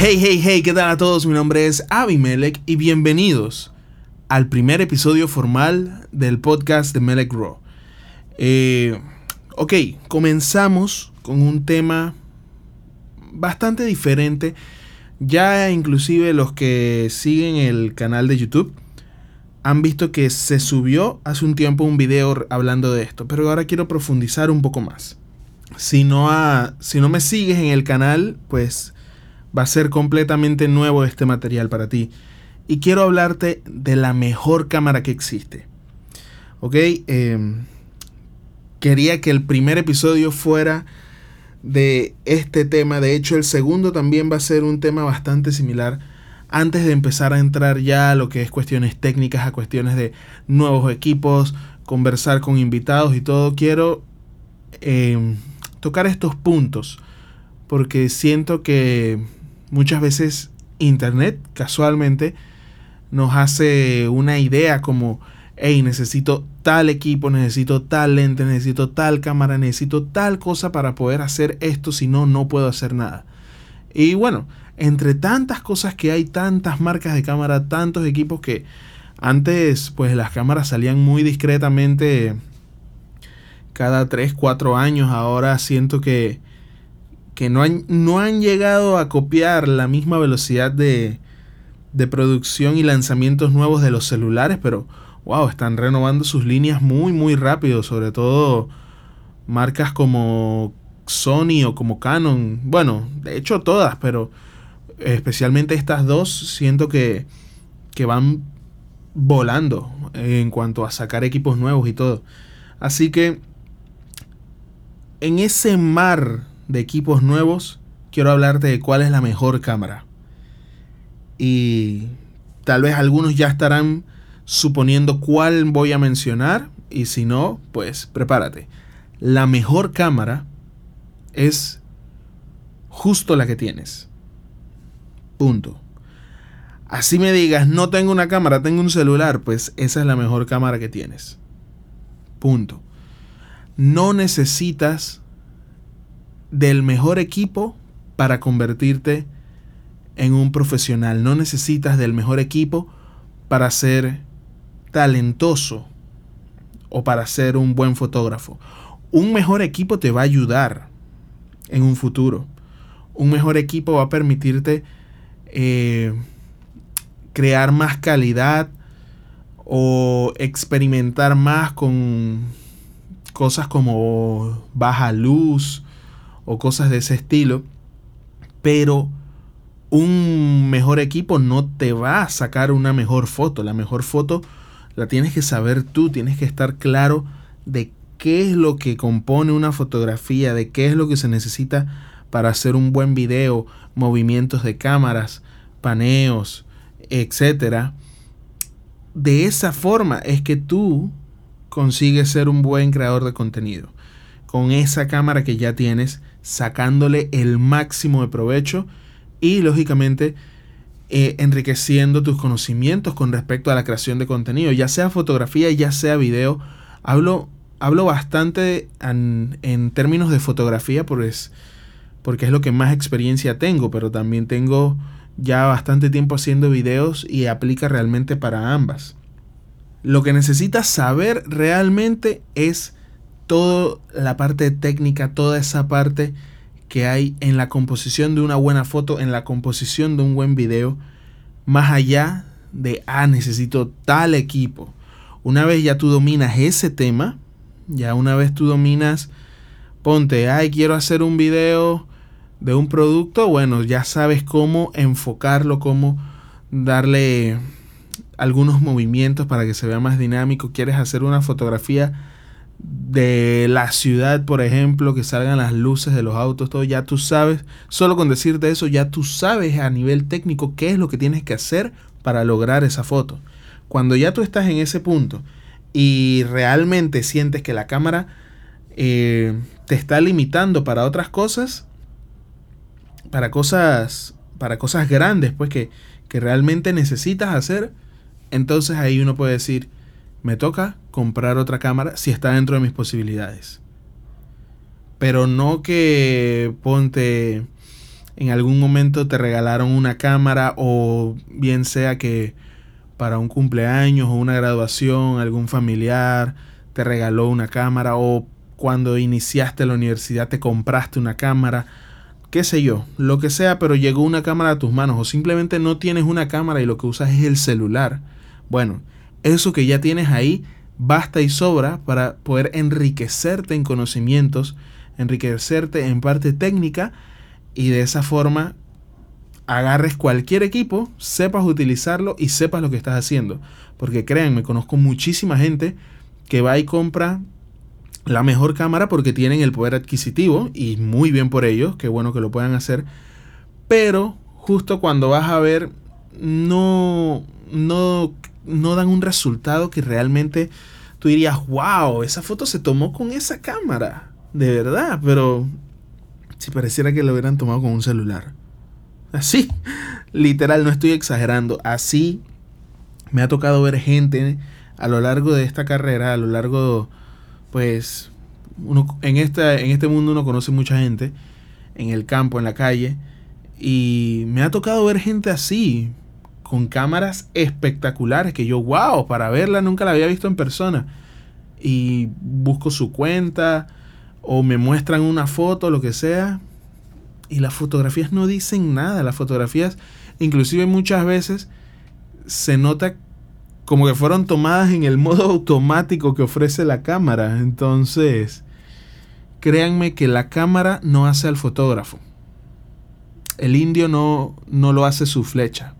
Hey, hey, hey, ¿qué tal a todos? Mi nombre es Abimelech y bienvenidos al primer episodio formal del podcast de Melech Raw. Eh, ok, comenzamos con un tema bastante diferente. Ya inclusive los que siguen el canal de YouTube han visto que se subió hace un tiempo un video hablando de esto, pero ahora quiero profundizar un poco más. Si no, si no me sigues en el canal, pues va a ser completamente nuevo este material para ti. Y quiero hablarte de la mejor cámara que existe. ¿Ok? Em, quería que el primer episodio fuera de este tema. De hecho, el segundo también va a ser un tema bastante similar. Antes de empezar a entrar ya a lo que es cuestiones técnicas, a cuestiones de nuevos equipos, conversar con invitados y todo, quiero em, tocar estos puntos. Porque siento que muchas veces Internet casualmente nos hace una idea como, hey, necesito tal equipo, necesito tal lente, necesito tal cámara, necesito tal cosa para poder hacer esto, si no, no puedo hacer nada. Y bueno, entre tantas cosas que hay, tantas marcas de cámara, tantos equipos que antes pues las cámaras salían muy discretamente cada 3, 4 años, ahora siento que que no han, no han llegado a copiar la misma velocidad de, de producción y lanzamientos nuevos de los celulares, pero wow, están renovando sus líneas muy, muy rápido, sobre todo marcas como Sony o como Canon, bueno, de hecho todas, pero especialmente estas dos, siento que, que van volando en cuanto a sacar equipos nuevos y todo. Así que en ese mar de equipos nuevos, quiero hablarte de cuál es la mejor cámara. Y tal vez algunos ya estarán suponiendo cuál voy a mencionar. Y si no, pues prepárate. La mejor cámara es justo la que tienes. Punto. Así me digas, no tengo una cámara, tengo un celular, pues esa es la mejor cámara que tienes. Punto. No necesitas del mejor equipo para convertirte en un profesional. No necesitas del mejor equipo para ser talentoso o para ser un buen fotógrafo. Un mejor equipo te va a ayudar en un futuro. Un mejor equipo va a permitirte eh, crear más calidad o experimentar más con cosas como baja luz o cosas de ese estilo, pero un mejor equipo no te va a sacar una mejor foto. La mejor foto la tienes que saber tú, tienes que estar claro de qué es lo que compone una fotografía, de qué es lo que se necesita para hacer un buen video, movimientos de cámaras, paneos, etcétera. De esa forma es que tú consigues ser un buen creador de contenido. Con esa cámara que ya tienes, sacándole el máximo de provecho y lógicamente eh, enriqueciendo tus conocimientos con respecto a la creación de contenido, ya sea fotografía, ya sea video. Hablo, hablo bastante en, términos de fotografía pues, porque es lo que más experiencia tengo, pero también tengo ya bastante tiempo haciendo videos y aplica realmente para ambas. Lo que necesitas saber realmente es toda la parte técnica, toda esa parte que hay en la composición de una buena foto, en la composición de un buen video, más allá de, ah, necesito tal equipo. Una vez ya tú dominas ese tema, ya una vez tú dominas, ponte, ay, quiero hacer un video de un producto, bueno, ya sabes cómo enfocarlo, cómo darle algunos movimientos para que se vea más dinámico, quieres hacer una fotografía de la ciudad, por ejemplo, que salgan las luces de los autos, todo, ya tú sabes, solo con decirte eso, ya tú sabes a nivel técnico qué es lo que tienes que hacer para lograr esa foto. Cuando ya tú estás en ese punto y realmente sientes que la cámara eh, te está limitando para otras cosas, para cosas, para cosas grandes, pues que, que realmente necesitas hacer, entonces ahí uno puede decir, me toca comprar otra cámara si está dentro de mis posibilidades. Pero no que ponte en algún momento te regalaron una cámara o bien sea que para un cumpleaños o una graduación, algún familiar te regaló una cámara o cuando iniciaste la universidad te compraste una cámara, qué sé yo, lo que sea, pero llegó una cámara a tus manos o simplemente no tienes una cámara y lo que usas es el celular. Bueno, eso que ya tienes ahí basta y sobra para poder enriquecerte en conocimientos, enriquecerte en parte técnica y de esa forma agarres cualquier equipo, sepas utilizarlo y sepas lo que estás haciendo. Porque créanme, conozco muchísima gente que va y compra la mejor cámara porque tienen el poder adquisitivo y muy bien por ellos, qué bueno que lo puedan hacer. Pero justo cuando vas a ver, no, no, no dan un resultado que realmente tú dirías, wow, esa foto se tomó con esa cámara. De verdad, pero si pareciera que lo hubieran tomado con un celular. Así, literal, no estoy exagerando. Así me ha tocado ver gente a lo largo de esta carrera, a lo largo, pues, en, esta, en este mundo uno conoce mucha gente, en el campo, en la calle, y me ha tocado ver gente así, con cámaras espectaculares, que yo, wow, para verla nunca la había visto en persona. Y busco su cuenta, o me muestran una foto, lo que sea, y las fotografías no dicen nada. Las fotografías, inclusive muchas veces, se nota como que fueron tomadas en el modo automático que ofrece la cámara. Entonces, créanme que la cámara no hace al fotógrafo. El indio no, no lo hace su flecha.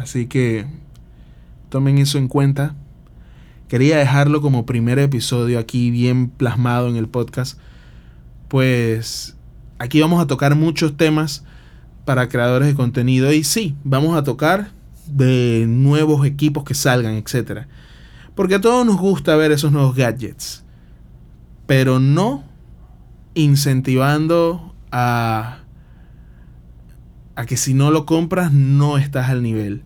Así que tomen eso en cuenta. Quería dejarlo como primer episodio aquí bien plasmado en el podcast. Pues aquí vamos a tocar muchos temas para creadores de contenido. Y sí, vamos a tocar de nuevos equipos que salgan, etc. Porque a todos nos gusta ver esos nuevos gadgets. Pero no incentivando a, a que si no lo compras no estás al nivel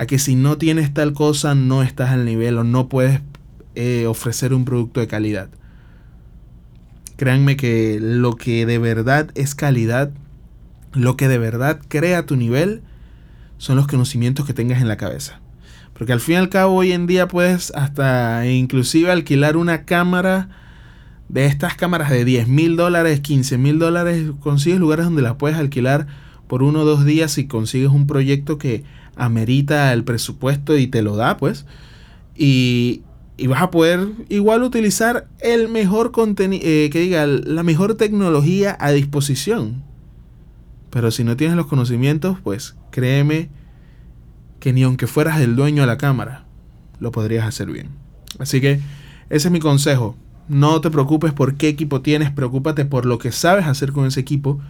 a que si no tienes tal cosa no estás al nivel o no puedes eh, ofrecer un producto de calidad. Créanme que lo que de verdad es calidad, lo que de verdad crea tu nivel, son los conocimientos que tengas en la cabeza. Porque al fin y al cabo hoy en día puedes hasta inclusive alquilar una cámara de estas cámaras de 10 mil dólares, 15 mil dólares, consigues lugares donde las puedes alquilar por uno o dos días si consigues un proyecto que amerita el presupuesto y te lo da, pues. Y, vas a poder igual utilizar el mejor contenido, eh, que diga, la mejor tecnología a disposición. Pero si no tienes los conocimientos, pues créeme que ni aunque fueras el dueño de la cámara, lo podrías hacer bien. Así que ese es mi consejo. No te preocupes por qué equipo tienes, preocúpate por lo que sabes hacer con ese equipo.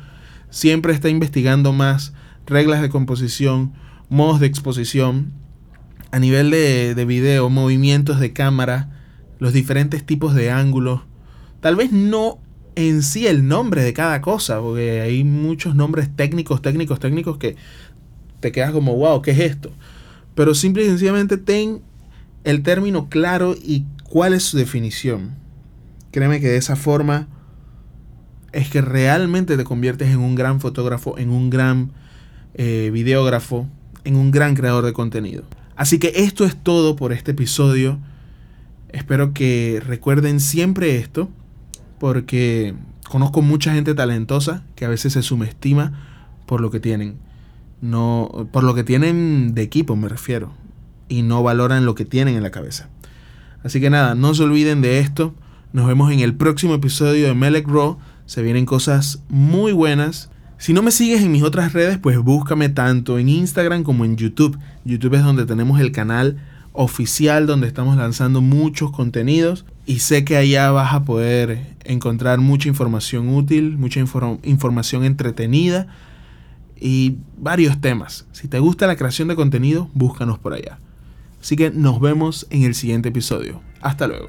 Siempre está investigando más reglas de composición, modos de exposición, a nivel de, de video, movimientos de cámara, los diferentes tipos de ángulos. Tal vez no en sí el nombre de cada cosa, porque hay muchos nombres técnicos, técnicos, técnicos que te quedas como, wow, ¿qué es esto? Pero simple y sencillamente ten el término claro y cuál es su definición. Créeme que de esa forma es que realmente te conviertes en un gran fotógrafo, en un gran eh, videógrafo, en un gran creador de contenido. Así que esto es todo por este episodio. Espero que recuerden siempre esto, porque conozco mucha gente talentosa que a veces se subestima por lo que tienen. No, por lo que tienen de equipo me refiero. Y no valoran lo que tienen en la cabeza. Así que nada, no se olviden de esto. Nos vemos en el próximo episodio de Melek Raw. Se vienen cosas muy buenas. Si no me sigues en mis otras redes, pues búscame tanto en Instagram como en YouTube. YouTube es donde tenemos el canal oficial donde estamos lanzando muchos contenidos y sé que allá vas a poder encontrar mucha información útil, mucha información entretenida y varios temas. Si te gusta la creación de contenido, búscanos por allá. Así que nos vemos en el siguiente episodio. Hasta luego.